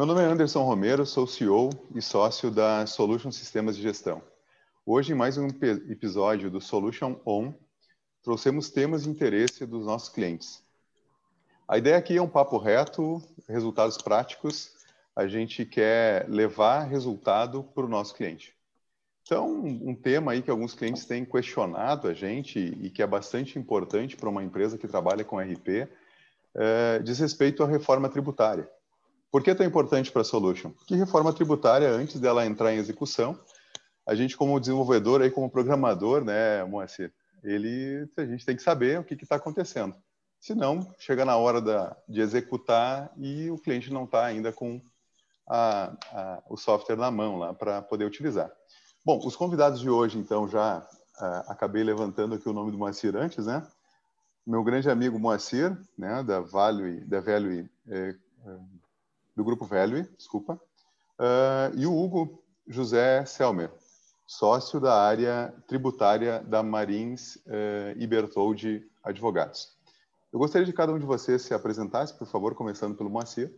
Meu nome é Anderson Romero, sou CEO e sócio da Solution Sistemas de Gestão. Hoje, em mais um episódio do Solution On, trouxemos temas de interesse dos nossos clientes. A ideia aqui é um papo reto, resultados práticos. A gente quer levar resultado para o nosso cliente. Então, um tema aí que alguns clientes têm questionado a gente e que é bastante importante para uma empresa que trabalha com RP, é, diz respeito à reforma tributária. Por que é tão importante para a Solution? Porque reforma tributária, antes dela entrar em execução, a gente como desenvolvedor, aí como programador, né, Moacir, ele, a gente tem que saber o que está acontecendo. Senão, chega na hora da, de executar e o cliente não está ainda com a, a, o software na mão lá para poder utilizar. Bom, os convidados de hoje, então, já uh, acabei levantando aqui o nome do Moacir antes, né? Meu grande amigo Moacir, né, da Value, da Value, eh, eh, do grupo Value, desculpa, uh, e o Hugo José Selmer, sócio da área tributária da Marins uh, e Bertoldi Advogados. Eu gostaria de cada um de vocês se apresentasse, por favor, começando pelo Moacir.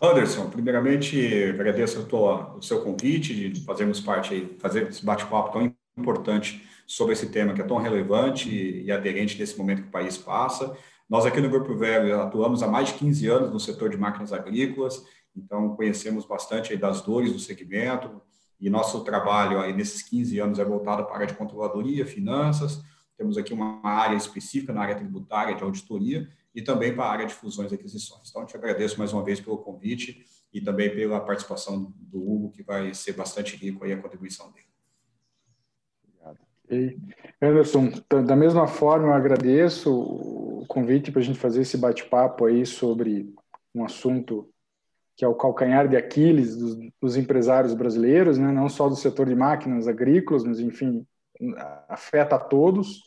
Anderson, primeiramente agradeço tua, o seu convite de fazermos parte fazer esse bate-papo tão importante sobre esse tema que é tão relevante e aderente nesse momento que o país passa. Nós aqui no Grupo Velho atuamos há mais de 15 anos no setor de máquinas agrícolas, então conhecemos bastante das dores do segmento e nosso trabalho aí nesses 15 anos é voltado para a área de controladoria, finanças, temos aqui uma área específica na área tributária de auditoria e também para a área de fusões e aquisições. Então, te agradeço mais uma vez pelo convite e também pela participação do Hugo, que vai ser bastante rico aí a contribuição dele. Anderson, da mesma forma, eu agradeço o convite para a gente fazer esse bate-papo aí sobre um assunto que é o calcanhar de Aquiles dos, dos empresários brasileiros, né? não só do setor de máquinas agrícolas, mas, enfim, afeta a todos.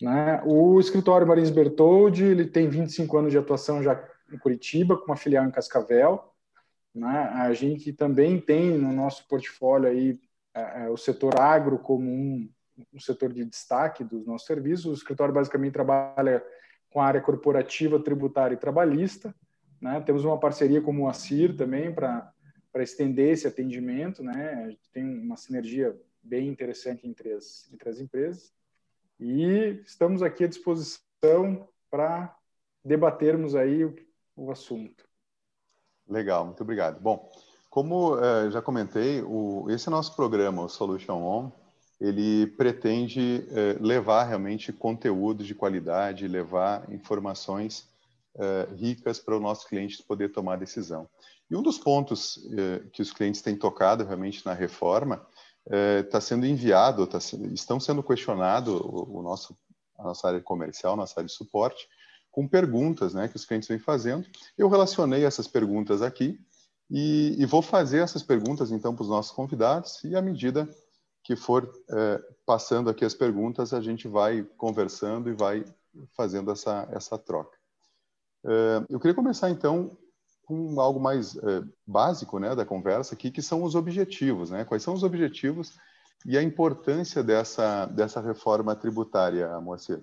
Né? O escritório Marins Bertoldi ele tem 25 anos de atuação já em Curitiba, com uma filial em Cascavel. Né? A gente também tem no nosso portfólio aí é, é, o setor agro como um, um setor de destaque dos nossos serviços. O escritório basicamente trabalha com a área corporativa, tributária e trabalhista. Né? Temos uma parceria com o Moacir também para estender esse atendimento. Né? A gente tem uma sinergia bem interessante entre as, entre as empresas. E estamos aqui à disposição para debatermos aí o, o, assunto. Legal, muito obrigado. Bom, como uh, já comentei, o, esse nosso programa, o Solution On, ele pretende uh, levar realmente conteúdo de qualidade, levar informações uh, ricas para o nosso cliente poder tomar decisão. E um dos pontos que os clientes têm tocado realmente na reforma está sendo enviado, tá, estão sendo questionado o, o, nosso, a nossa área comercial, nossa área de suporte, com perguntas né, que os clientes vêm fazendo. Eu relacionei essas perguntas aqui e, e vou fazer essas perguntas então para os nossos convidados e à medida que for é, passando aqui as perguntas, a gente vai conversando e vai fazendo essa, essa troca. É, eu queria começar então com algo mais é, básico né, da conversa aqui, que são os objetivos. Né? Quais são os objetivos e a importância dessa, dessa reforma tributária, Moacir?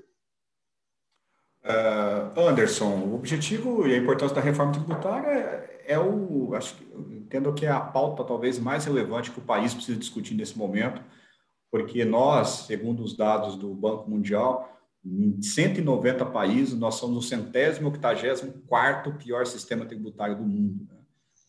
Uh, Anderson, o objetivo e a importância da reforma tributária é o, acho que entendo que é a pauta talvez mais relevante que o país precisa discutir nesse momento, porque nós, segundo os dados do Banco Mundial, em 190 países, nós somos o centésimo, octagésimo quarto pior sistema tributário do mundo. Né?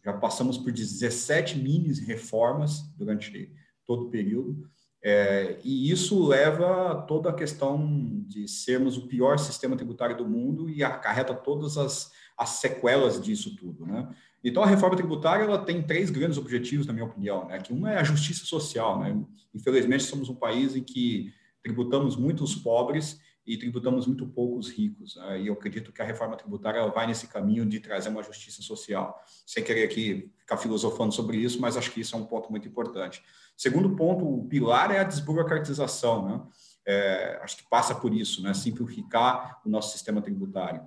Já passamos por 17 mini reformas durante todo o período, é, e isso leva a toda a questão de sermos o pior sistema tributário do mundo e acarreta todas as, as sequelas disso tudo. Né? Então, a reforma tributária ela tem três grandes objetivos, na minha opinião. Né? Que um é a justiça social. Né? Infelizmente, somos um país em que tributamos muitos pobres e tributamos muito pouco os ricos. Né? E eu acredito que a reforma tributária vai nesse caminho de trazer uma justiça social. Sem querer aqui ficar filosofando sobre isso, mas acho que isso é um ponto muito importante. Segundo ponto, o pilar é a desburocratização. Né? É, acho que passa por isso, né? simplificar o nosso sistema tributário.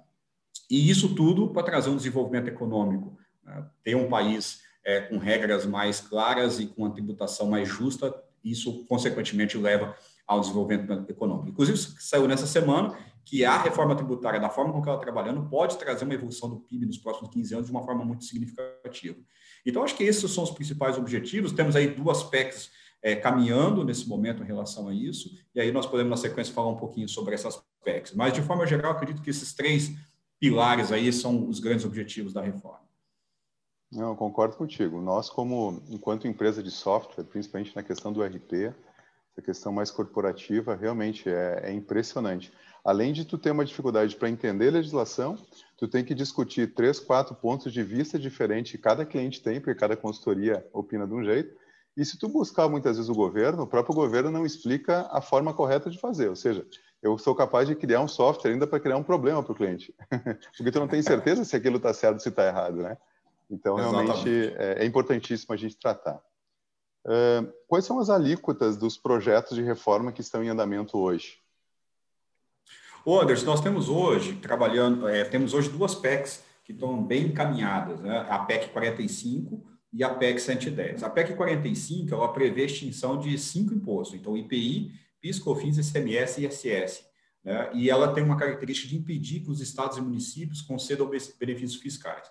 E isso tudo para trazer um desenvolvimento econômico. Né? Ter um país é, com regras mais claras e com uma tributação mais justa, isso, consequentemente, leva ao desenvolvimento econômico. Inclusive, saiu nessa semana que a reforma tributária, da forma como ela está trabalhando, pode trazer uma evolução do PIB nos próximos 15 anos de uma forma muito significativa. Então, acho que esses são os principais objetivos. Temos aí duas PECs é, caminhando nesse momento em relação a isso, e aí nós podemos, na sequência, falar um pouquinho sobre essas PECs. Mas, de forma geral, acredito que esses três pilares aí são os grandes objetivos da reforma. Não, concordo contigo. Nós, como enquanto empresa de software, principalmente na questão do RP, essa questão mais corporativa, realmente é, é impressionante. Além de tu ter uma dificuldade para entender a legislação, tu tem que discutir três, quatro pontos de vista diferentes que cada cliente tem, porque cada consultoria opina de um jeito. E se tu buscar muitas vezes o governo, o próprio governo não explica a forma correta de fazer. Ou seja, eu sou capaz de criar um software ainda para criar um problema para o cliente, porque tu não tem certeza se aquilo está certo ou se está errado, né? Então, realmente, é, é, importantíssimo a gente tratar. Uh, quais são as alíquotas dos projetos de reforma que estão em andamento hoje? Ô Anderson, nós temos hoje, trabalhando, é, temos hoje duas PECs que estão bem encaminhadas, né? a PEC 45 e a PEC 110. A PEC 45, ela prevê extinção de cinco impostos, então IPI, PIS, COFINS, ICMS e ISS. Né? E ela tem uma característica de impedir que os estados e municípios concedam benefícios fiscais.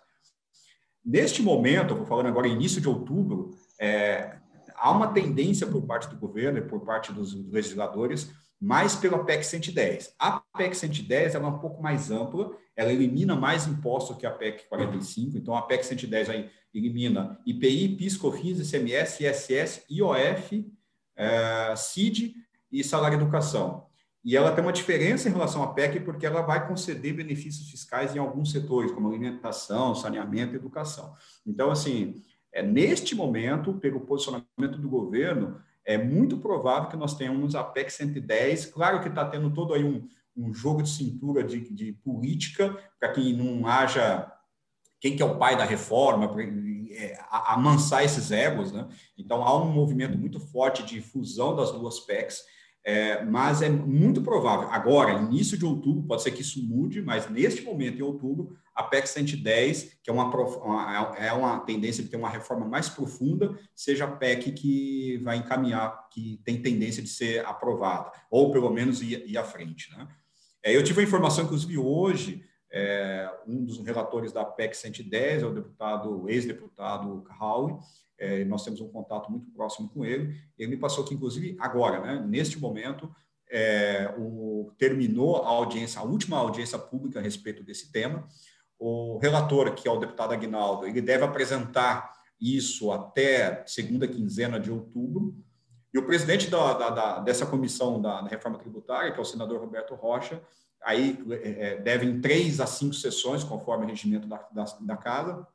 Neste momento, vou falando agora início de outubro, é, há uma tendência por parte do governo e por parte dos legisladores mais pela PEC 110. A PEC 110 ela é um pouco mais ampla, ela elimina mais impostos que a PEC 45, então a PEC 110 aí elimina IPI, PIS, COFINS, ICMS, ISS, IOF, é, CID e salário educação. E ela tem uma diferença em relação à PEC porque ela vai conceder benefícios fiscais em alguns setores, como alimentação, saneamento educação. Então, assim, é, neste momento, pelo posicionamento do governo, é muito provável que nós tenhamos a PEC 110. Claro que está tendo todo aí um, um jogo de cintura de, de política, para que não haja quem que é o pai da reforma, para é, amansar esses egos. Né? Então, há um movimento muito forte de fusão das duas PECs. É, mas é muito provável, agora, início de outubro, pode ser que isso mude, mas neste momento, em outubro, a PEC 110, que é uma, uma, é uma tendência de ter uma reforma mais profunda, seja a PEC que vai encaminhar, que tem tendência de ser aprovada, ou pelo menos ir, ir à frente. Né? É, eu tive a informação, inclusive, hoje, é, um dos relatores da PEC 110 é o deputado, ex-deputado Carraui, é, nós temos um contato muito próximo com ele. Ele me passou que, inclusive, agora, né, neste momento, é, o, terminou a audiência, a última audiência pública a respeito desse tema. O relator, que é o deputado Aguinaldo, ele deve apresentar isso até segunda quinzena de outubro. E o presidente da, da, da, dessa comissão da, reforma tributária, que é o senador Roberto Rocha, aí é, é deve em três a cinco sessões, conforme o regimento da, da, da casa,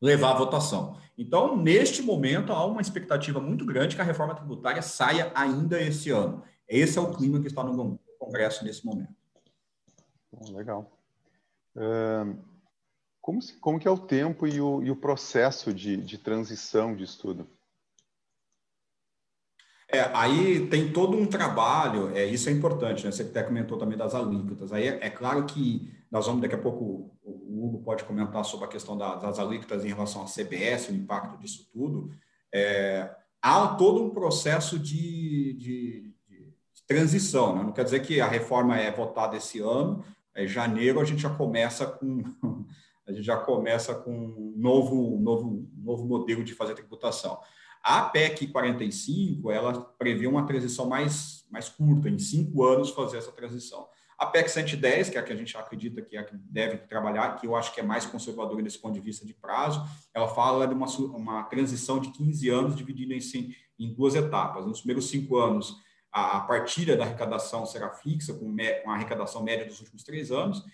levar à votação. Então, neste momento, há uma expectativa muito grande que a reforma tributária saia ainda esse ano. Esse é o clima que está no Congresso nesse momento. legal. Como, como que é o tempo e o, e o processo de, de transição de estudo? É, aí tem todo um trabalho, é, isso é importante, né? Você até comentou também das alíquotas. Aí é, é claro que nós vamos, daqui a pouco, o Hugo pode comentar sobre a questão da, das alíquotas em relação à CBS, o impacto disso tudo. É, há todo um processo de, de, de, transição, né? não quer dizer que a reforma é votada esse ano, em janeiro a gente já começa com a gente já começa com um novo, novo, novo modelo de fazer tributação. A PEC 45, ela prevê uma transição mais, mais curta, em cinco anos fazer essa transição. A PEC 110, que é a que a gente acredita que é a que deve trabalhar, que eu acho que é mais conservadora desse ponto de vista de prazo, ela fala de uma, uma transição de 15 anos dividida em, em duas etapas. Nos primeiros cinco anos, a, a partilha da arrecadação será fixa, com, me, com a arrecadação média dos últimos três anos,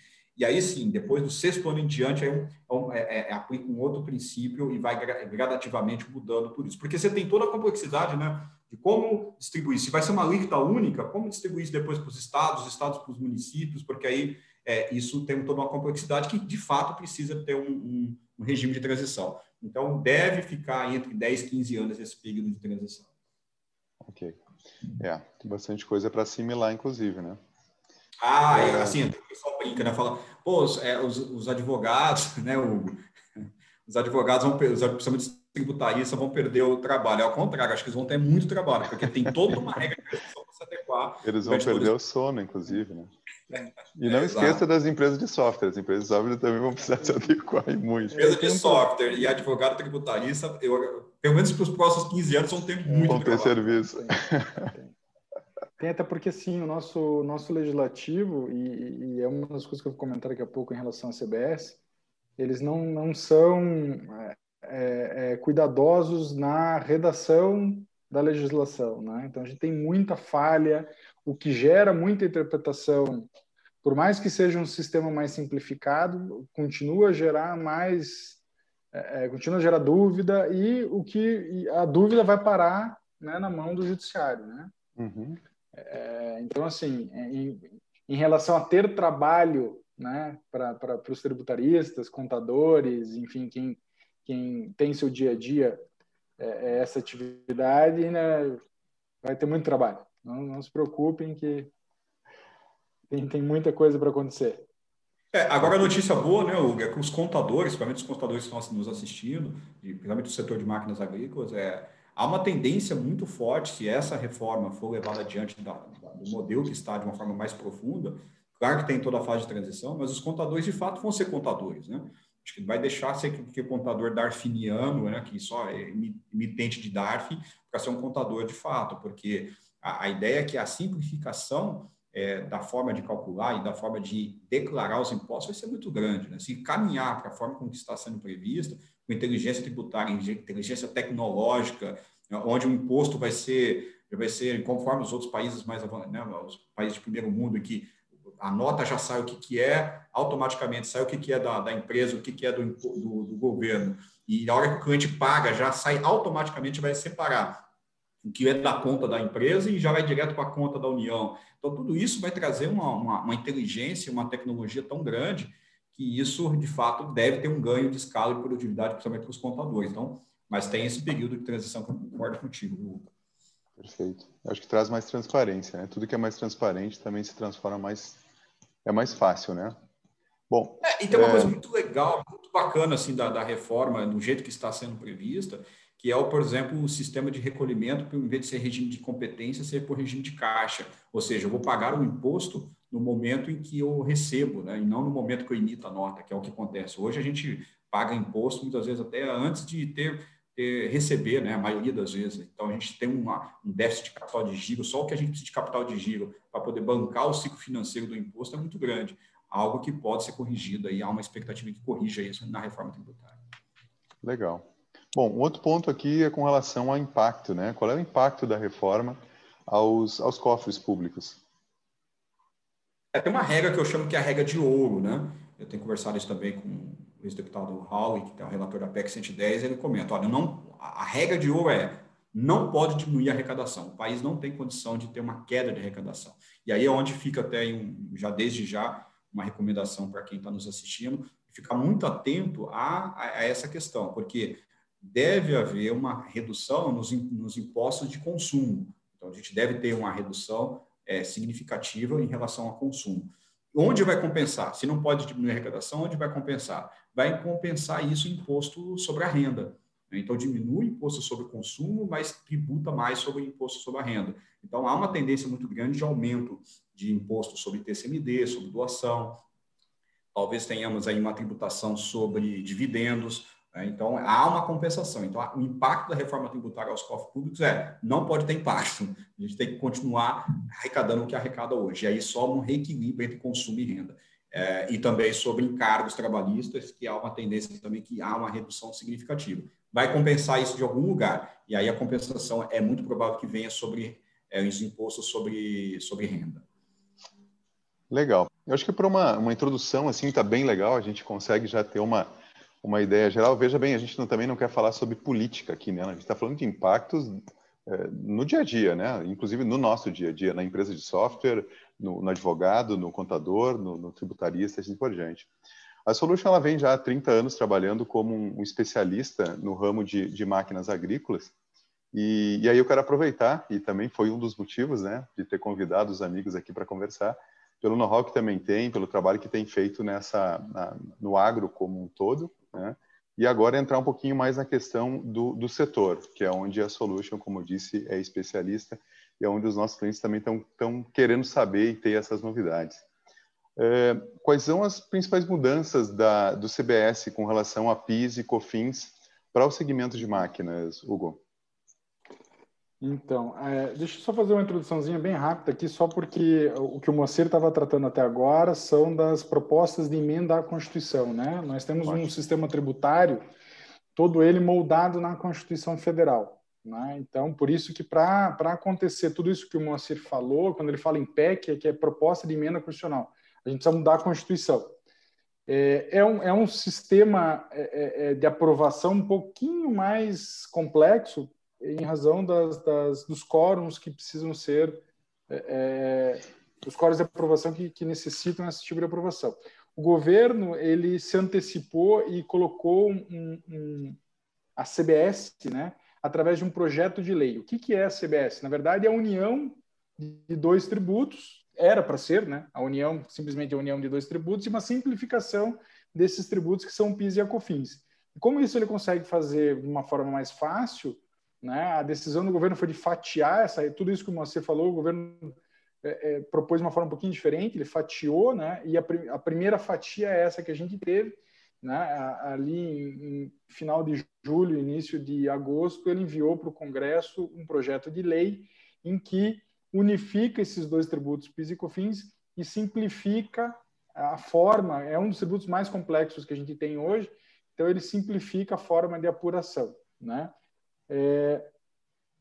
e aí sim, depois do sexto ano em diante, aí é, um, é, é, é aplica um outro princípio e vai gradativamente mudando por isso. Porque você tem toda a complexidade, né? de como distribuir. Se vai ser uma alíquota única, como distribuir isso depois para os estados, os estados para os municípios, porque aí é, isso tem toda uma complexidade que, de fato, precisa ter um, um, um, regime de transição. Então, deve ficar entre 10 e 15 anos esse período de transição. Ok. É, tem bastante coisa para assimilar, inclusive, né? Ah, é, assim, o pessoal brinca, né? Fala, pô, os, é, os, os advogados, né, o, os advogados vão, os, principalmente tributaristas vão perder o trabalho. Ao contrário, acho que eles vão ter muito trabalho, porque tem toda uma regra de se adequar. Eles vão perder o sono, inclusive, né? É. E não é, esqueça exato. das empresas de software. As empresas de software também vão precisar se adequar muito. Empresa de software e advogado tributarista, eu, pelo menos para os próximos 15 anos, vão ter muito Vão ter serviço. Tem até porque, sim, o nosso, nosso legislativo, e, e, é uma das coisas que eu vou comentar daqui a pouco em relação à CBS, eles não, não são é, é, é, cuidadosos na redação da legislação. Né? Então, a gente tem muita falha, o que gera muita interpretação, por mais que seja um sistema mais simplificado, continua a gerar mais, é, é continua a gerar dúvida e o que a dúvida vai parar né, na mão do judiciário, né? Uhum. É, então, assim, em, em, relação a ter trabalho, né, para os tributaristas, contadores, enfim, quem quem tem seu dia a dia é, é essa atividade, né, vai ter muito trabalho. Não, não se preocupem que tem, tem muita coisa para acontecer. É, agora a notícia boa, né, Hugo, é que os contadores, principalmente os contadores que estão nos assistindo, principalmente do setor de máquinas agrícolas, é, há uma tendência muito forte, se essa reforma for levada adiante da, da, do modelo que está de uma forma mais profunda, claro que tem toda a fase de transição, mas os contadores de fato vão ser contadores, né? Acho que vai deixar ser que, que o contador darfiniano, né, que só é emitente de DARF, para ser um contador de fato, porque a, a ideia é que a simplificação é, da forma de calcular e da forma de declarar os impostos vai ser muito grande. Né? Se caminhar para a forma como está sendo prevista, com inteligência tributária, inteligência tecnológica, né, onde o imposto vai ser, vai ser conforme os outros países mais né, os países de primeiro mundo, que a nota já sai o que, que é, automaticamente sai o que, que é da, da empresa, o que, que é do, do, do governo. E na hora que o cliente paga, já sai automaticamente, vai separar o que é da conta da empresa e já vai direto para a conta da União. Então, tudo isso vai trazer uma, uma, uma, inteligência, uma tecnologia tão grande que isso, de fato, deve ter um ganho de escala e produtividade, principalmente para os contadores. Então, mas tem esse período de transição que eu concordo contigo, Perfeito. Eu acho que traz mais transparência, né? Tudo que é mais transparente também se transforma mais... É mais fácil, né? Bom... É, e tem uma é... coisa muito legal, muito bacana, assim, da, da reforma, do jeito que está sendo prevista, que é, o, por exemplo, o sistema de recolhimento, em vez de ser regime de competência, ser por regime de caixa. Ou seja, eu vou pagar o imposto no momento em que eu recebo, né? e não no momento que eu emito a nota, que é o que acontece. Hoje a gente paga imposto, muitas vezes até antes de ter, ter receber, né? a maioria das vezes. Então, a gente tem uma, um déficit de capital de giro, só o que a gente precisa de capital de giro para poder bancar o ciclo financeiro do imposto é muito grande. Algo que pode ser corrigido, e há uma expectativa que corrija isso na reforma tributária. Legal. Bom, outro ponto aqui é com relação ao impacto, né? Qual é o impacto da reforma aos, aos cofres públicos? É, tem uma regra que eu chamo que é a regra de ouro, né? Eu tenho conversado isso também com o ex-deputado Howe, que é o relator da PEC 110, ele comenta, olha, não, a regra de ouro é não pode diminuir a arrecadação. O país não tem condição de ter uma queda de arrecadação. E aí é onde fica até, um, já desde já, uma recomendação para quem está nos assistindo, ficar muito atento a, a, essa questão, porque deve haver uma redução nos, nos impostos de consumo. Então, a gente deve ter uma redução é, significativa em relação ao consumo. Onde vai compensar? Se não pode diminuir a arrecadação, onde vai compensar? Vai compensar isso em imposto sobre a renda. Então, diminui o imposto sobre o consumo, mas tributa mais sobre o imposto sobre a renda. Então, há uma tendência muito grande de aumento de imposto sobre TCMD, sobre doação. Talvez tenhamos aí uma tributação sobre dividendos, né? Então, há uma compensação. Então, o impacto da reforma tributária aos cofres públicos é não pode ter impacto. A gente tem que continuar arrecadando o que arrecada hoje. E aí só um reequilíbrio entre consumo e renda. É, e também sobre encargos trabalhistas, que há uma tendência também que há uma redução significativa. Vai compensar isso de algum lugar. E aí a compensação é muito provável que venha sobre é, os impostos sobre, sobre renda. Legal. Eu acho que para uma, uma introdução assim está bem legal, a gente consegue já ter uma uma ideia geral. Veja bem, a gente não, também não quer falar sobre política aqui, né? A gente está falando de impactos é, no dia a dia, né? Inclusive no nosso dia a dia, na empresa de software, no, no advogado, no contador, no, no, tributarista assim por diante. A Solution ela vem já há 30 anos trabalhando como um especialista no ramo de, de máquinas agrícolas. E, e, aí eu quero aproveitar, e também foi um dos motivos, né, de ter convidado os amigos aqui para conversar, pelo know-how que também tem, pelo trabalho que tem feito nessa na, no agro como um todo, né? E agora entrar um pouquinho mais na questão do, do setor, que é onde a Solution, como eu disse, é especialista e é onde os nossos clientes também estão querendo saber e ter essas novidades. É, quais são as principais mudanças da, do CBS com relação a PIS e COFINS para o segmento de máquinas, Hugo? Então, é, deixa eu só fazer uma introduçãozinha bem rápida aqui, só porque o que o Moacir estava tratando até agora são das propostas de emenda à Constituição, né? Nós temos um sistema tributário, todo ele moldado na Constituição Federal, né? Então, por isso que para acontecer tudo isso que o Moacir falou, quando ele fala em PEC, é que é proposta de emenda constitucional, a gente precisa mudar a Constituição. É, é, um, é um sistema é, é de aprovação um pouquinho mais complexo, em razão das, das, dos quóruns que precisam ser, é, é, os quóruns de aprovação que, que, necessitam esse tipo de aprovação. O governo ele se antecipou e colocou um, um, a CBS, né, através de um projeto de lei. O que, que é a CBS? Na verdade, é a união de dois tributos, era para ser, né, a união, simplesmente a união de dois tributos, e uma simplificação desses tributos que são PIS e a COFINS. Como isso ele consegue fazer de uma forma mais fácil, né? A decisão do governo foi de fatiar essa, tudo isso que você falou, o governo é, é, propôs uma forma um pouquinho diferente, ele fatiou, né? E a, a, primeira fatia é essa que a gente teve, né? Ali em, em final de julho, início de agosto, ele enviou para o Congresso um projeto de lei em que unifica esses dois tributos PIS e COFINS e simplifica a forma, é um dos tributos mais complexos que a gente tem hoje, então ele simplifica a forma de apuração, né? É,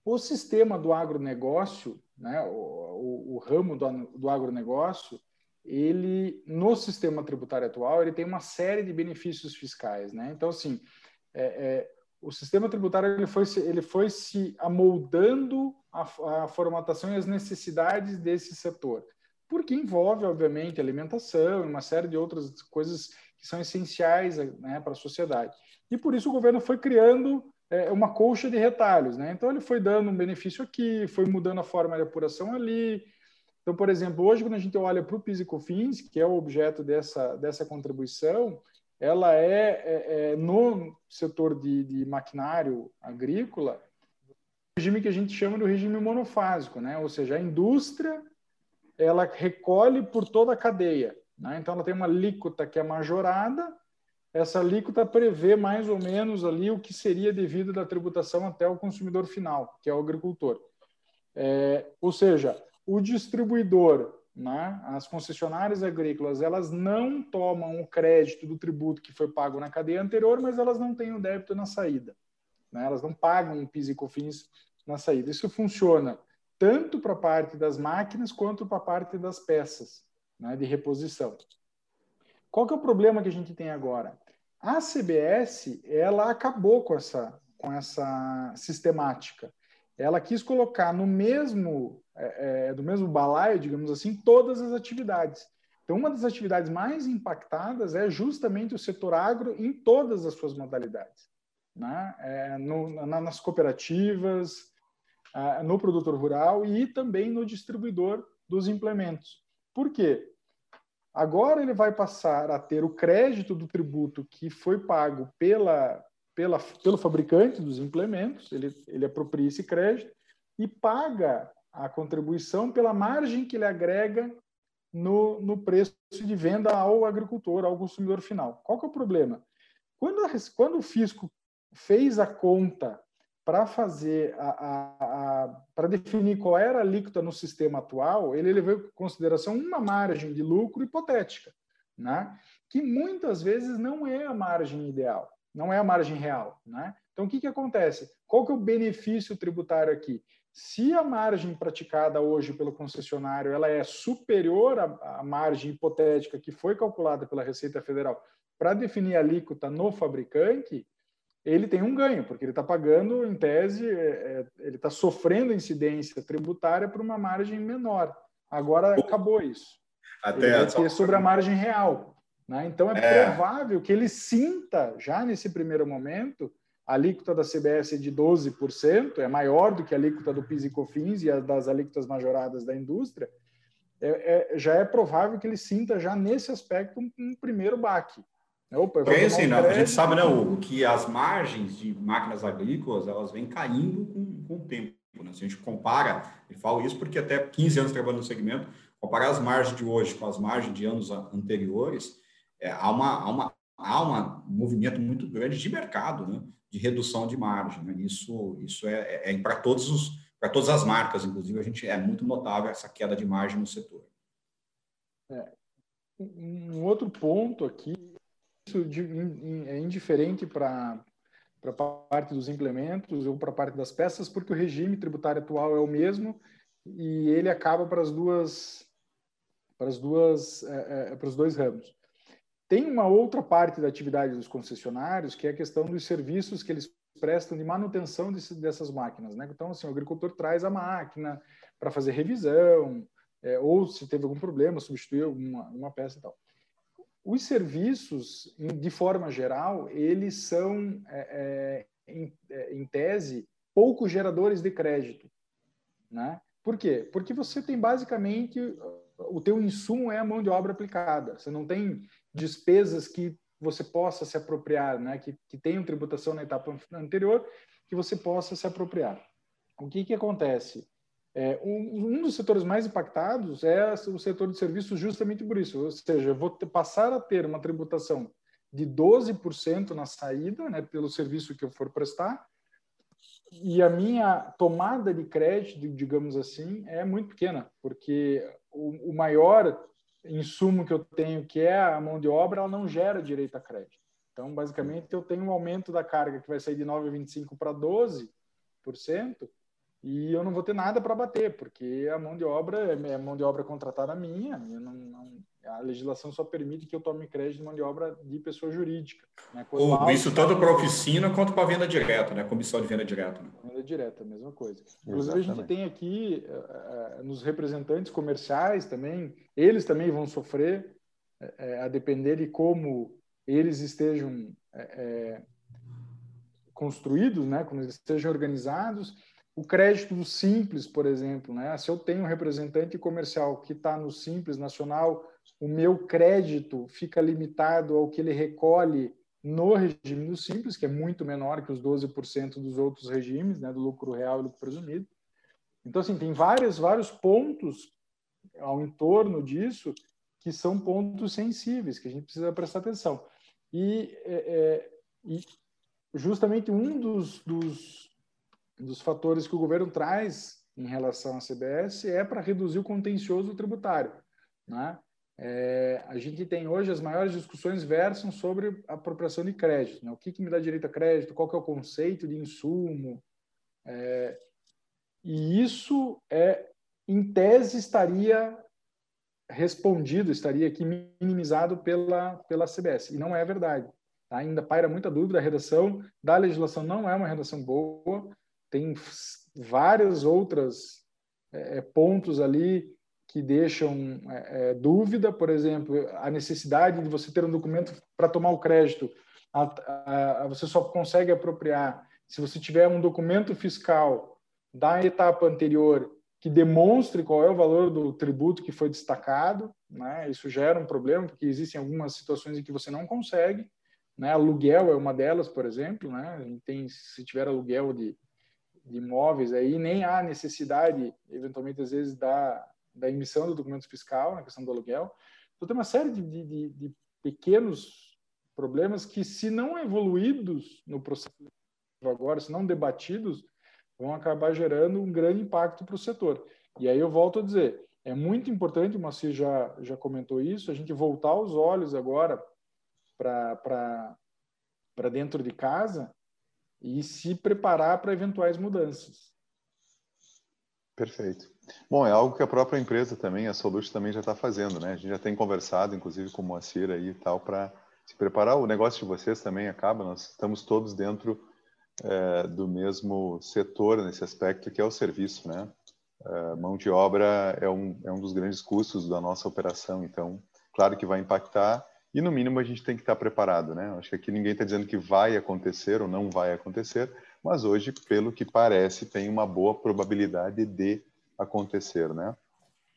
o sistema do agronegócio, né, o, o, o ramo do, do agronegócio, ele no sistema tributário atual ele tem uma série de benefícios fiscais, né? Então assim, é, é, o sistema tributário ele foi ele foi se amoldando a, a, formatação e as necessidades desse setor, porque envolve obviamente alimentação e uma série de outras coisas que são essenciais né, para a sociedade. E por isso o governo foi criando é, é uma colcha de retalhos, né? Então ele foi dando um benefício aqui, foi mudando a forma de apuração ali. Então, por exemplo, hoje quando a gente olha para o PIS e COFINS, que é o objeto dessa, dessa contribuição, ela é, é, é no setor de, de, maquinário agrícola, o regime que a gente chama de regime monofásico, né? Ou seja, a indústria ela recolhe por toda a cadeia, né? Então ela tem uma alíquota que é majorada essa alíquota prevê mais ou menos ali o que seria devido da tributação até o consumidor final, que é o agricultor. É, ou seja, o distribuidor, né, as concessionárias agrícolas, elas não tomam o crédito do tributo que foi pago na cadeia anterior, mas elas não têm o débito na saída. Né? Elas não pagam um PIS e COFINS na saída. Isso funciona tanto para a parte das máquinas quanto para a parte das peças né, de reposição. Qual que é o problema que a gente tem agora? A CBS, ela acabou com essa, com essa sistemática. Ela quis colocar no mesmo, é, é, do mesmo balaio, digamos assim, todas as atividades. Então, uma das atividades mais impactadas é justamente o setor agro em todas as suas modalidades. Né? É, no, na, nas cooperativas, é, no produtor rural e também no distribuidor dos implementos. Por quê? Agora ele vai passar a ter o crédito do tributo que foi pago pela, pela, pelo fabricante dos implementos, ele, ele apropria esse crédito e paga a contribuição pela margem que ele agrega no, no preço de venda ao agricultor, ao consumidor final. Qual que é o problema? Quando, a, quando o fisco fez a conta para fazer para definir qual era a alíquota no sistema atual, ele levou em consideração uma margem de lucro hipotética, né? que muitas vezes não é a margem ideal, não é a margem real. Né? Então, o que, que acontece? Qual que é o benefício tributário aqui? Se a margem praticada hoje pelo concessionário ela é superior à, à margem hipotética que foi calculada pela Receita Federal para definir a alíquota no fabricante, ele tem um ganho, porque ele está pagando, em tese, é, é, ele está sofrendo incidência tributária por uma margem menor. Agora acabou isso. Até ele vai ter sobre a margem real. Né? Então é, é, provável que ele sinta, já nesse primeiro momento, a alíquota da CBS de 12%, é maior do que a alíquota do PIS e COFINS e a das alíquotas majoradas da indústria, é, é, já é provável que ele sinta já nesse aspecto um, um primeiro baque. Opa, Porém, assim, a gente sabe, né, Hugo, que as margens de máquinas agrícolas, elas vêm caindo com, com o tempo. Né? Se a gente compara, e falo isso porque até 15 anos trabalhando no segmento, comparar as margens de hoje com as margens de anos anteriores, é, há, uma, há, uma, há um movimento muito grande de mercado, né? de redução de margem. Né? Isso, isso é, é, é para todos os para todas as marcas, inclusive, a gente é muito notável essa queda de margem no setor. É, um outro ponto aqui, isso é indiferente para para parte dos implementos ou para parte das peças, porque o regime tributário atual é o mesmo e ele acaba para as duas para as duas é, é, para os dois ramos. Tem uma outra parte da atividade dos concessionários, que é a questão dos serviços que eles prestam de manutenção desse, dessas máquinas. Né? Então, assim, o agricultor traz a máquina para fazer revisão, é, ou se teve algum problema, substituir alguma uma peça e tal. Os serviços, de forma geral, eles são, é, é, em, é, em, tese, poucos geradores de crédito. Né? Por quê? Porque você tem basicamente o teu insumo é a mão de obra aplicada. Você não tem despesas que você possa se apropriar, né? que, que tenham tributação na etapa anterior, que você possa se apropriar. O que, que acontece? É, um, um, dos setores mais impactados é o setor de serviços justamente por isso, ou seja, eu vou ter, passar a ter uma tributação de 12% na saída, né, pelo serviço que eu for prestar, e a minha tomada de crédito, digamos assim, é muito pequena, porque o, o maior insumo que eu tenho, que é a mão de obra, ela não gera direito a crédito. Então, basicamente, eu tenho um aumento da carga que vai sair de 9,25% para 12%, e eu não vou ter nada para bater, porque a mão de obra é, é mão de obra contratada minha, não, não, a legislação só permite que eu tome crédito de mão de obra de pessoa jurídica. Né? Ou, isso tanto para oficina quanto para venda direta, né? comissão de venda direta. Né? Venda direta, mesma coisa. Inclusive, Exatamente. a gente tem aqui, uh, nos representantes comerciais também, eles também vão sofrer, uh, a depender de como eles estejam uh, construídos, né? como eles estejam organizados, o crédito do Simples, por exemplo, né? Se eu tenho um representante comercial que está no Simples Nacional, o meu crédito fica limitado ao que ele recolhe no regime do Simples, que é muito menor que os 12% dos outros regimes, né? Do lucro real e lucro presumido. Então, assim, tem vários, vários pontos ao entorno disso que são pontos sensíveis, que a gente precisa prestar atenção. E, é, é, e justamente um dos, dos dos fatores que o governo traz em relação à CBS é para reduzir o contencioso tributário. Né? É, a gente tem hoje as maiores discussões versam sobre apropriação de crédito. Né? O que, que, me dá direito a crédito? Qual que é o conceito de insumo? É, e isso, é, em tese, estaria respondido, estaria aqui minimizado pela, pela CBS. E não é verdade. Tá? Ainda paira muita dúvida. A redação da legislação não é uma redação boa tem vários outros é, é, pontos ali que deixam é, é, dúvida, por exemplo, a necessidade de você ter um documento para tomar o crédito, a, a, você só consegue apropriar se você tiver um documento fiscal da etapa anterior que demonstre qual é o valor do tributo que foi destacado, né? Isso gera um problema porque existem algumas situações em que você não consegue, né? Aluguel é uma delas, por exemplo, né? A tem se tiver aluguel de de imóveis aí nem há necessidade, eventualmente, às vezes, da, da emissão do documento fiscal, na questão do aluguel. Então, tem uma série de, de, de pequenos problemas que, se não evoluídos no processo agora, se não debatidos, vão acabar gerando um grande impacto para o setor. E aí eu volto a dizer, é muito importante, o Moacir já, já comentou isso, a gente voltar os olhos agora para dentro de casa e se preparar para eventuais mudanças. Perfeito. Bom, é algo que a própria empresa também, a Solution também já está fazendo, né? A gente já tem conversado, inclusive, com o Moacir aí e tal, para se preparar. O negócio de vocês também acaba, nós estamos todos dentro é, do mesmo setor nesse aspecto, que é o serviço, né? É, mão de obra é um, é um dos grandes custos da nossa operação, então, claro que vai impactar, e no mínimo a gente tem que estar preparado, né? Acho que aqui ninguém está dizendo que vai acontecer ou não vai acontecer, mas hoje, pelo que parece, tem uma boa probabilidade de acontecer, né?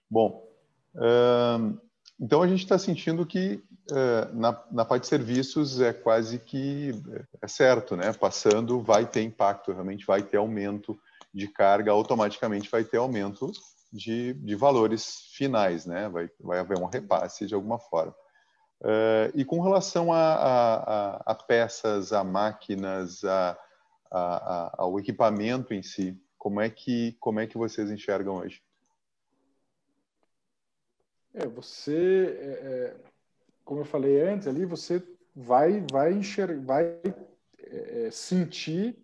Bom, hum, então a gente está sentindo que é, na, na parte de serviços é quase que é certo, né? Passando vai ter impacto, realmente vai ter aumento de carga, automaticamente vai ter aumento de, de valores finais, né? Vai, vai haver um repasse de alguma forma. Uh, e com relação a, a, a, peças, a máquinas, a, ao equipamento em si, como é que como é que vocês enxergam hoje? É, você, é, é, como eu falei antes ali, você vai vai vai é, é, sentir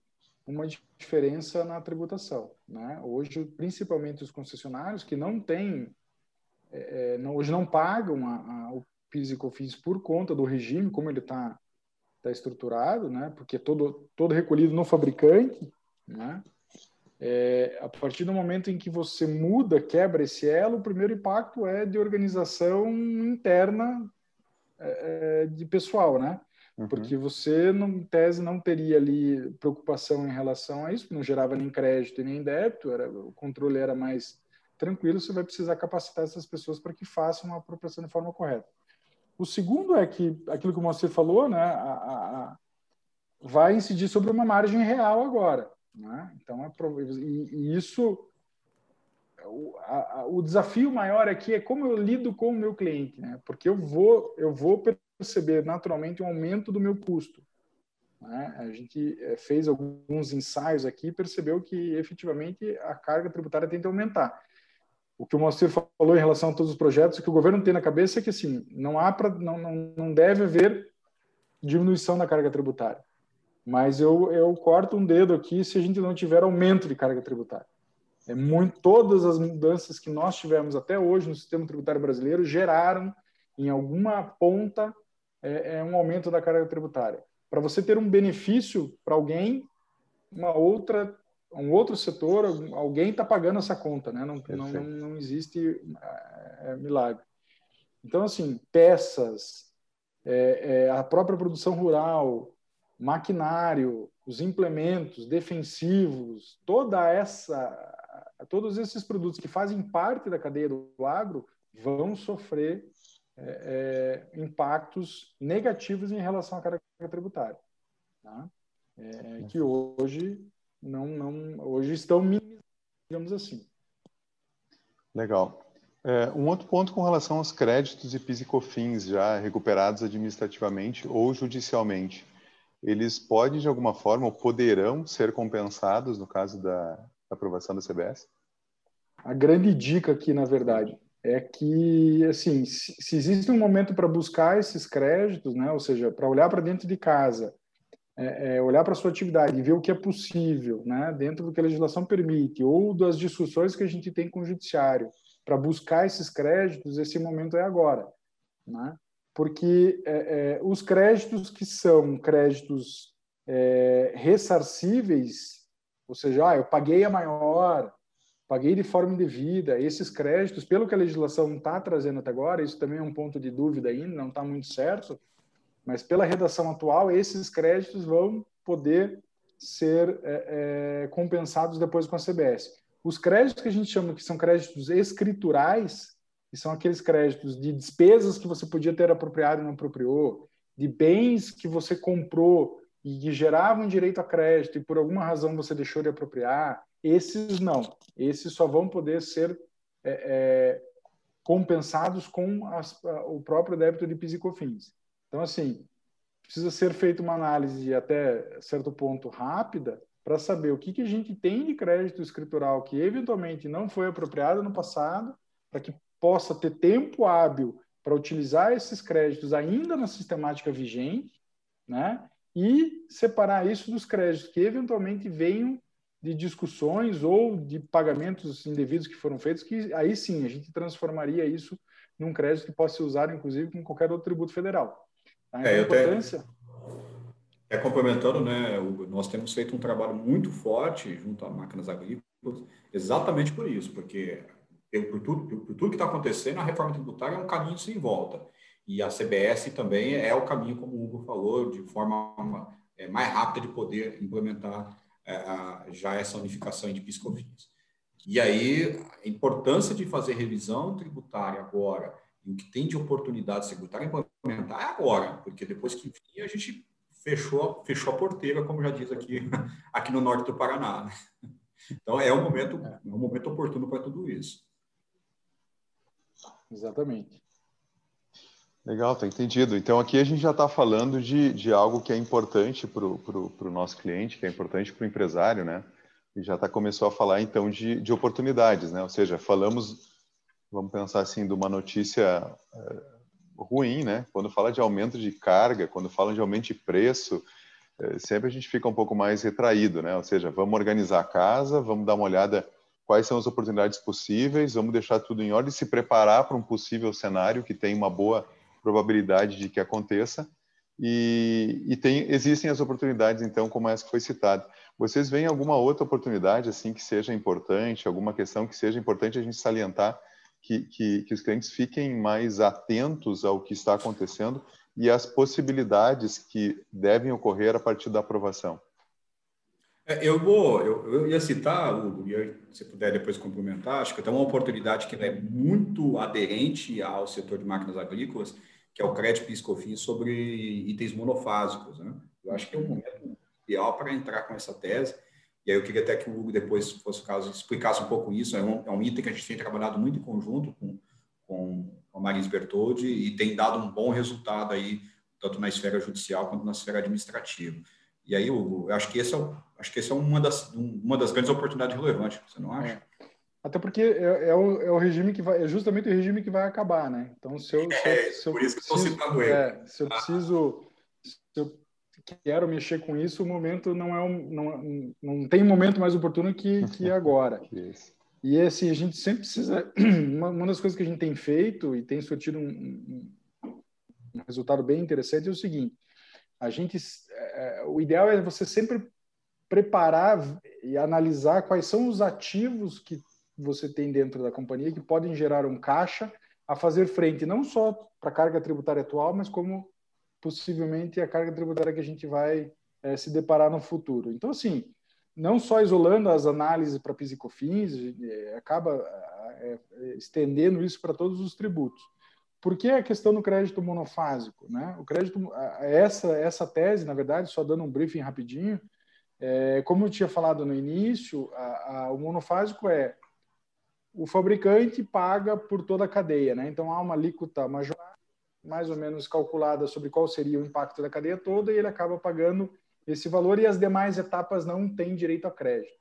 uma diferença na tributação, né? Hoje, principalmente os concessionários que não têm, é, não, hoje não pagam a, a, PIS e COFINS por conta do regime, como ele está tá estruturado, né? Porque todo todo recolhido no fabricante, né? É, a partir do momento em que você muda, quebra esse elo, o primeiro impacto é de organização interna é, é de pessoal, né? Uhum. Porque você, em tese, não teria ali preocupação em relação a isso, não gerava nem crédito nem débito, era, o controle era mais tranquilo, você vai precisar capacitar essas pessoas para que façam a apropriação de forma correta. O segundo é que aquilo que você falou, né, a, a, vai incidir sobre uma margem real agora. Né? Então, é, e, e isso, o, a, o, desafio maior aqui é como eu lido com o meu cliente, né? porque eu vou, eu vou perceber naturalmente um aumento do meu custo. Né? A gente é, fez alguns ensaios aqui e percebeu que efetivamente a carga tributária tem que aumentar o que o Moacir falou em relação a todos os projetos, o que o governo tem na cabeça é que assim, não há pra, não, não, não deve haver diminuição da carga tributária. Mas eu, eu corto um dedo aqui se a gente não tiver aumento de carga tributária. É muito, todas as mudanças que nós tivemos até hoje no sistema tributário brasileiro geraram em alguma ponta é, é um aumento da carga tributária. Para você ter um benefício para alguém, uma outra um outro setor, alguém está pagando essa conta, né? Não, não, não, não, existe é, milagre. Então, assim, peças, é, é, a própria produção rural, maquinário, os implementos defensivos, toda essa, todos esses produtos que fazem parte da cadeia do agro vão sofrer é, é, impactos negativos em relação à carga tributária, tá? É, que hoje não, não, hoje estão minimizados, digamos assim. Legal. É, um outro ponto com relação aos créditos e PIS e COFINS já recuperados administrativamente ou judicialmente, eles podem de alguma forma ou poderão ser compensados no caso da, da aprovação da CBS? A grande dica aqui, na verdade, é que assim, se, se existe um momento para buscar esses créditos, né, ou seja, para olhar para dentro de casa é, é, olhar para a sua atividade e ver o que é possível, né, dentro do que a legislação permite, ou das discussões que a gente tem com o judiciário, para buscar esses créditos, esse momento é agora. Né? Porque é, é os créditos que são créditos é, ressarcíveis, ou seja, ah, eu paguei a maior, paguei de forma indevida, esses créditos, pelo que a legislação está trazendo até agora, isso também é um ponto de dúvida ainda, não está muito certo, mas pela redação atual, esses créditos vão poder ser é, é, compensados depois com a CBS. Os créditos que a gente chama que são créditos escriturais, que são aqueles créditos de despesas que você podia ter apropriado e não apropriou, de bens que você comprou e que geravam direito a crédito e por alguma razão você deixou de apropriar, esses não. Esses só vão poder ser é, é compensados com as, o próprio débito de PIS e COFINS. Então, assim, precisa ser feita uma análise até certo ponto rápida para saber o que, que a gente tem de crédito escritural que eventualmente não foi apropriado no passado, para que possa ter tempo hábil para utilizar esses créditos ainda na sistemática vigente, né? E separar isso dos créditos que eventualmente venham de discussões ou de pagamentos indevidos que foram feitos, que aí sim a gente transformaria isso num crédito que possa ser usado, inclusive, com qualquer outro tributo federal. É, importância. É, complementando, né, nós temos feito um trabalho muito forte junto a máquinas agrícolas, exatamente por isso, porque por tudo, por tudo que está acontecendo, a reforma tributária é um caminho sem volta. E a CBS também é o caminho, como o Hugo falou, de forma é, mais rápida de poder implementar é, a, já essa unificação de PIS/COFINS. E aí, a importância de fazer revisão tributária agora, o que tem de oportunidade tributária implementar é agora, porque depois que vinha, a gente fechou, fechou a porteira, como já diz aqui, aqui no norte do Paraná. Né? Então, é um momento, é um momento oportuno para tudo isso. Exatamente. Legal, tá entendido. Então, aqui a gente já está falando de, de algo que é importante para o nosso cliente, que é importante para o empresário, né? E já tá, começou a falar, então, de, de oportunidades, né? Ou seja, falamos, vamos pensar assim, de uma notícia é, ruim, né? Quando fala de aumento de carga, quando fala de aumento de preço, é, sempre a gente fica um pouco mais retraído, né? Ou seja, vamos organizar a casa, vamos dar uma olhada quais são as oportunidades possíveis, vamos deixar tudo em ordem, se preparar para um possível cenário que tem uma boa probabilidade de que aconteça. E, e tem, existem as oportunidades, então, como essa que foi citada. Vocês veem alguma outra oportunidade assim que seja importante, alguma questão que seja importante a gente salientar que, que, que os clientes fiquem mais atentos ao que está acontecendo e às possibilidades que devem ocorrer a partir da aprovação? É, eu vou, eu, eu ia citar, Hugo, e se puder depois complementar, acho que tem uma oportunidade que é muito aderente ao setor de máquinas agrícolas, que é o crédito PIS/COFINS sobre itens monofásicos. Né? Eu acho que é um momento ideal para entrar com essa tese. E aí eu queria até que o Hugo depois, se fosse o caso, explicasse um pouco isso. É um, é um item que a gente tem trabalhado muito em conjunto com, com, a Marins Bertoldi e tem dado um bom resultado aí, tanto na esfera judicial quanto na esfera administrativa. E aí, Hugo, eu acho que esse é, acho que esse é uma, das, uma das grandes oportunidades relevantes, você não acha? É. Até porque é, é, o, é o regime que vai, é justamente o regime que vai acabar, né? Então, se eu, se eu, é, se eu por isso que estou citando ele. É, se eu ah. preciso, se eu quero mexer com isso, o momento não é um, não, não tem momento mais oportuno que, que agora. E assim, a gente sempre precisa. Uma, das coisas que a gente tem feito e tem surtido um, um, um resultado bem interessante é o seguinte: a gente, é, o ideal é você sempre preparar e analisar quais são os ativos que você tem dentro da companhia que podem gerar um caixa a fazer frente não só para a carga tributária atual, mas como possivelmente a carga tributária que a gente vai é, se deparar no futuro. Então, assim, não só isolando as análises para PIS e COFINS, é, acaba é, estendendo isso para todos os tributos. Por que a questão do crédito monofásico? Né? O crédito, essa, essa tese, na verdade, só dando um briefing rapidinho, é, como eu tinha falado no início, a, a, o monofásico é o fabricante paga por toda a cadeia, né? Então há uma alíquota major, mais ou menos calculada sobre qual seria o impacto da cadeia toda e ele acaba pagando esse valor e as demais etapas não têm direito a crédito.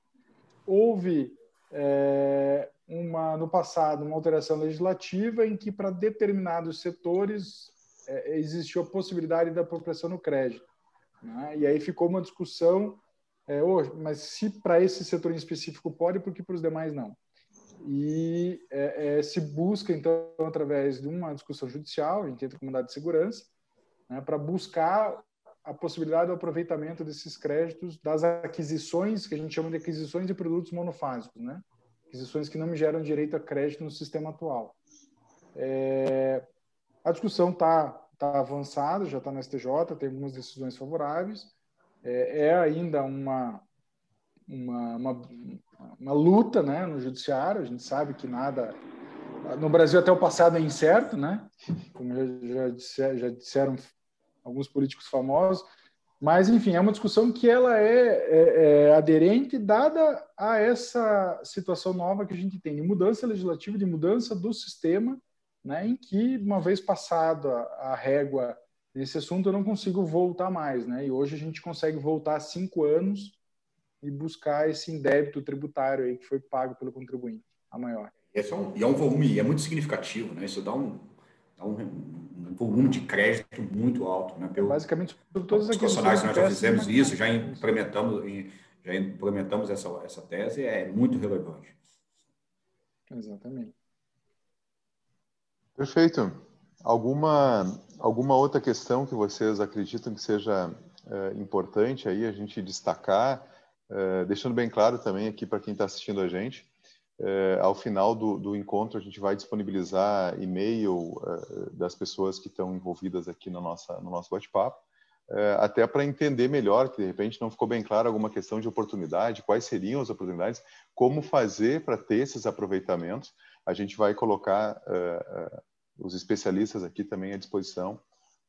Houve é, uma no passado uma alteração legislativa em que para determinados setores é, existiu a possibilidade da apropriação no crédito, né? e aí ficou uma discussão, é, oh, mas se para esse setor em específico pode, por que para os demais não? E é, é, se busca, então, através de uma discussão judicial, a gente entra com de segurança, né, para buscar a possibilidade do aproveitamento desses créditos das aquisições, que a gente chama de aquisições de produtos monofásicos, né? aquisições que não geram direito a crédito no sistema atual. É, a discussão está tá avançada, já está na STJ, tem algumas decisões favoráveis, é, é ainda uma, uma, uma, uma luta né, no judiciário. A gente sabe que nada. No Brasil, até o passado é incerto, né? como já, já, já disseram alguns políticos famosos. Mas, enfim, é uma discussão que ela é, é, é, aderente dada a essa situação nova que a gente tem, de mudança legislativa, de mudança do sistema, né, em que, uma vez passada a, régua nesse assunto, eu não consigo voltar mais. Né, e hoje a gente consegue voltar cinco anos e buscar esse indébito tributário aí que foi pago pelo contribuinte, a maior. Esse é um, e é um volume, é muito significativo, né? Isso dá um, dá um, um volume de crédito muito alto, né? Pelo, Basicamente, por todos os profissionais nós já fizemos isso, já implementamos, já implementamos essa, essa tese, é muito relevante. Exatamente. Perfeito. Alguma, alguma outra questão que vocês acreditam que seja é, importante aí a gente destacar? Eh, deixando bem claro também aqui para quem está assistindo a gente, uh, ao final do, do, encontro a gente vai disponibilizar e-mail uh, das pessoas que estão envolvidas aqui no, nossa, no nosso bate-papo, até para entender melhor, que de repente não ficou bem claro alguma questão de oportunidade, quais seriam as oportunidades, como fazer para ter esses aproveitamentos. A gente vai colocar os especialistas aqui também à disposição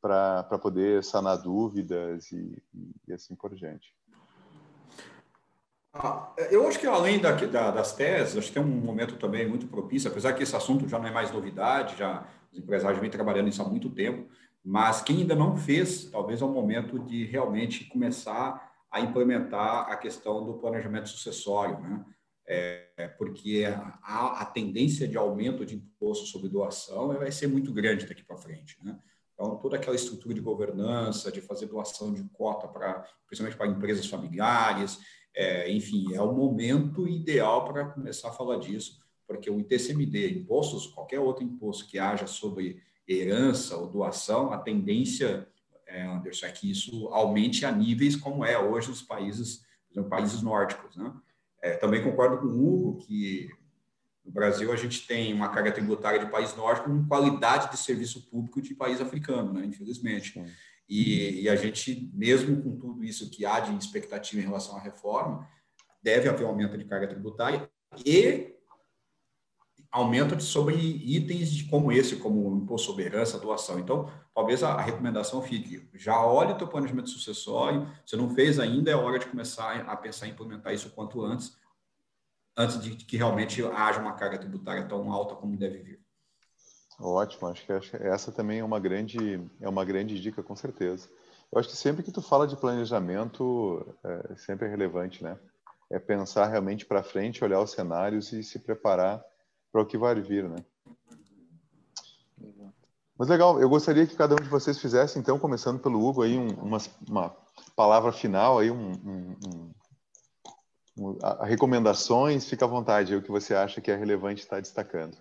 para poder sanar dúvidas e, e, assim por diante. Ah, eu acho que além da, da, das teses, acho que tem um momento também muito propício, apesar que esse assunto já não é mais novidade, já os empresários vêm trabalhando nisso há muito tempo, mas quem ainda não fez, talvez é o momento de realmente começar a implementar a questão do planejamento sucessório, né? É, porque a, a, tendência de aumento de imposto sobre doação vai ser muito grande daqui para frente, né? Então, toda aquela estrutura de governança, de fazer doação de cota para, principalmente para empresas familiares, é, enfim, é o momento ideal para começar a falar disso, porque o ITCMD, impostos, qualquer outro imposto que haja sobre herança ou doação, a tendência, é, Anderson, é que isso aumente a níveis como é hoje nos países, nos países nórdicos, né? É, também concordo com o Hugo que no Brasil, a gente tem uma carga tributária de país nórdico com qualidade de serviço público de país africano, né? infelizmente. E, e, a gente, mesmo com tudo isso que há de expectativa em relação à reforma, deve haver um aumento de carga tributária e aumento de sobre itens de, como esse, como imposto sobre herança, doação. Então, talvez a, a recomendação fique, já olhe o teu planejamento sucessório, se não fez ainda, é hora de começar a pensar em implementar isso quanto antes, antes de que realmente haja uma carga tributária tão alta como deve vir. Ótimo, acho que essa também é uma grande é uma grande dica com certeza. Eu acho que sempre que tu fala de planejamento é sempre é relevante, né? É pensar realmente para frente, olhar os cenários e se preparar para o que vai vir, né? Mas legal, eu gostaria que cada um de vocês fizesse, então, começando pelo Hugo, aí um, uma, uma palavra final, aí um, um, a, recomendações, fica à vontade, o que você acha que é relevante estar destacando.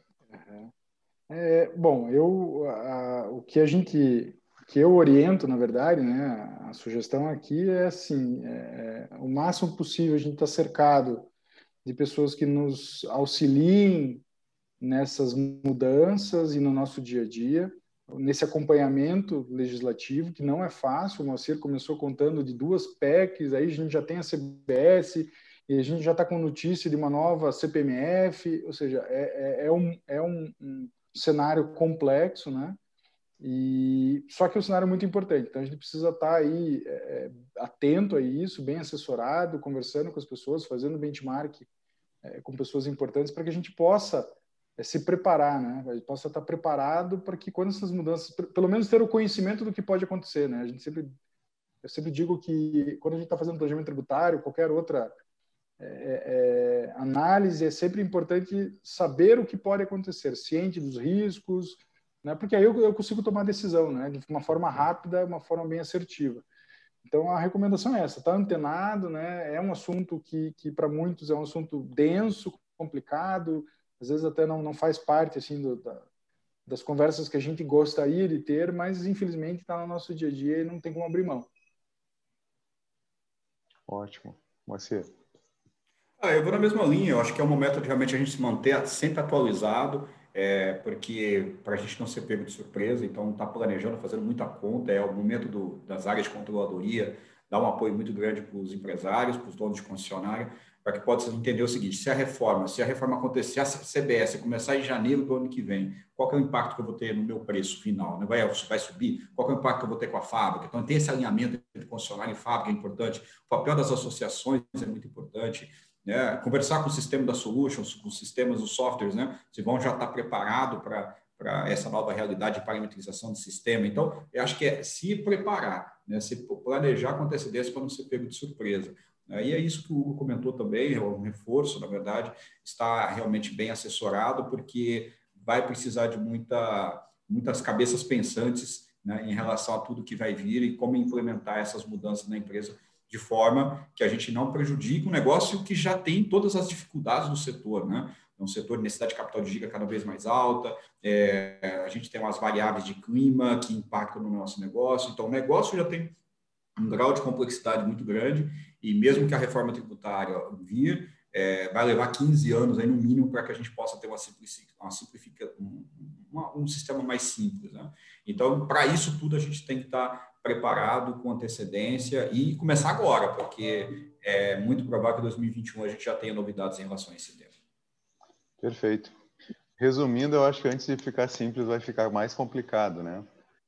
É, bom, eu a, o que a gente que eu oriento, na verdade, né, a sugestão aqui é assim, é, o máximo possível a gente está cercado de pessoas que nos auxiliem nessas mudanças e no nosso dia a dia, nesse acompanhamento legislativo, que não é fácil. O Moacir começou contando de duas PECs, aí a gente já tem a CBS, e a gente já está com notícia de uma nova CPMF, ou seja, é, é, é, um, é um, um, cenário complexo, né? E só que é um cenário muito importante. Então a gente precisa estar tá aí é, é, atento a isso, bem assessorado, conversando com as pessoas, fazendo benchmark é, com pessoas importantes para que a gente possa é, se preparar, né? A gente possa estar tá preparado para que quando essas mudanças, pelo menos ter o conhecimento do que pode acontecer, né? A gente sempre eu sempre digo que quando a gente está fazendo planejamento tributário, qualquer outra é, é, análise, é sempre importante saber o que pode acontecer, ciente dos riscos, né? porque aí eu, eu consigo tomar decisão né? de uma forma rápida, uma forma bem assertiva. Então, a recomendação é essa, está antenado, né? é um assunto que, que para muitos é um assunto denso, complicado, às vezes até não, não faz parte assim do, da, das conversas que a gente gostaria de ter, mas infelizmente está no nosso dia a dia e não tem como abrir mão. Ótimo. Marcelo. Ah, eu vou na mesma linha. Eu acho que é o momento de realmente a gente se manter sempre atualizado, é, porque para a gente não ser pego de surpresa, então está planejando, fazendo muita conta, é o momento do, das áreas de controladoria, dar um apoio muito grande para os empresários, para os donos de concessionária, para que possa entender o seguinte: se a reforma, se a reforma acontecer, se a CBS começar em janeiro do ano que vem, qual é o impacto que eu vou ter no meu preço final? Né? Vai, vai subir? Qual é o impacto que eu vou ter com a fábrica? Então, tem esse alinhamento entre concessionário e fábrica é importante. O papel das associações é muito importante né? conversar com o sistema da Solutions, com os sistemas, os softwares, né? se vão já estar preparado para para essa nova realidade de parametrização do sistema. Então, eu acho que é se preparar, né? se planejar com antecedência para não ser pego de surpresa. E é isso que o Hugo comentou também, é um reforço, na verdade, está realmente bem assessorado, porque vai precisar de muita, muitas cabeças pensantes né, em relação a tudo que vai vir e como implementar essas mudanças na empresa de forma que a gente não prejudique um negócio que já tem todas as dificuldades do setor, né? É um setor de necessidade de capital de giga cada vez mais alta, é, a gente tem umas variáveis de clima que impactam no nosso negócio, então o negócio já tem um grau de complexidade muito grande e mesmo que a reforma tributária vir, é, vai levar 15 anos aí no mínimo para que a gente possa ter uma simplifica, uma um, uma, um sistema mais simples. Né? Então, para isso tudo a gente tem que estar tá preparado com antecedência e começar agora, porque é muito provável que em 2021 a gente já tenha novidades em relação a esse tema. Perfeito. Resumindo, eu acho que antes de ficar simples, vai ficar mais complicado, né?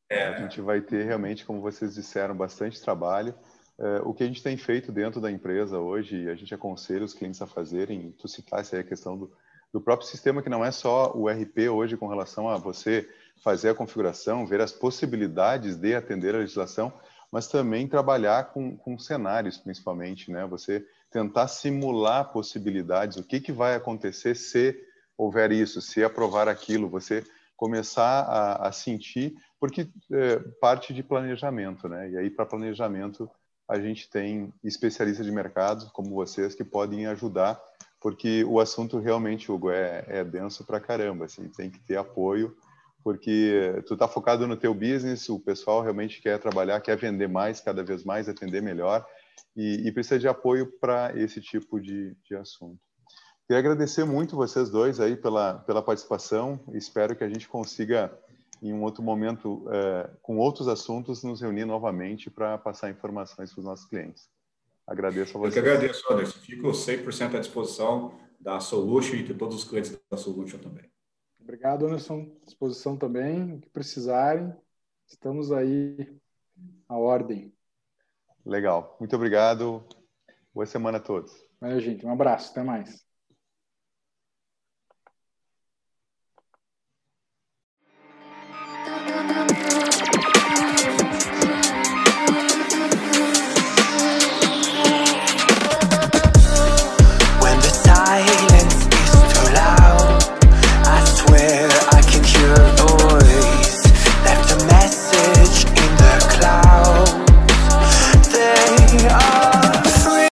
É. A gente vai ter realmente, como vocês disseram, bastante trabalho. É, o que a gente tem feito dentro da empresa hoje, a gente aconselha os clientes a fazerem, tu citasse aí a questão do, do próprio sistema, que não é só o RP hoje com relação a você fazer a configuração, ver as possibilidades de atender a legislação, mas também trabalhar com, com cenários, principalmente, né? Você tentar simular possibilidades, o que, que vai acontecer se houver isso, se aprovar aquilo, você começar a, a sentir, porque é, parte de planejamento, né? E aí, para planejamento, a gente tem especialistas de mercado, como vocês, que podem ajudar, porque o assunto realmente, Hugo, é, é denso para caramba, assim, tem que ter apoio, porque tu está focado no teu business, o pessoal realmente quer trabalhar, quer vender mais, cada vez mais, atender melhor, e, e precisa de apoio para esse tipo de, de assunto. Queria agradecer muito vocês dois aí pela, pela participação. Espero que a gente consiga, em um outro momento, é, com outros assuntos, nos reunir novamente para passar informações para os nossos clientes. Agradeço a vocês. Eu que agradeço, Anderson. Fico 100% à disposição da Solution e de todos os clientes da Solution também. Obrigado, Anderson. Disposição também. O que precisarem, estamos aí à ordem. Legal. Muito obrigado. Boa semana a todos. Valeu, gente. Um abraço. Até mais.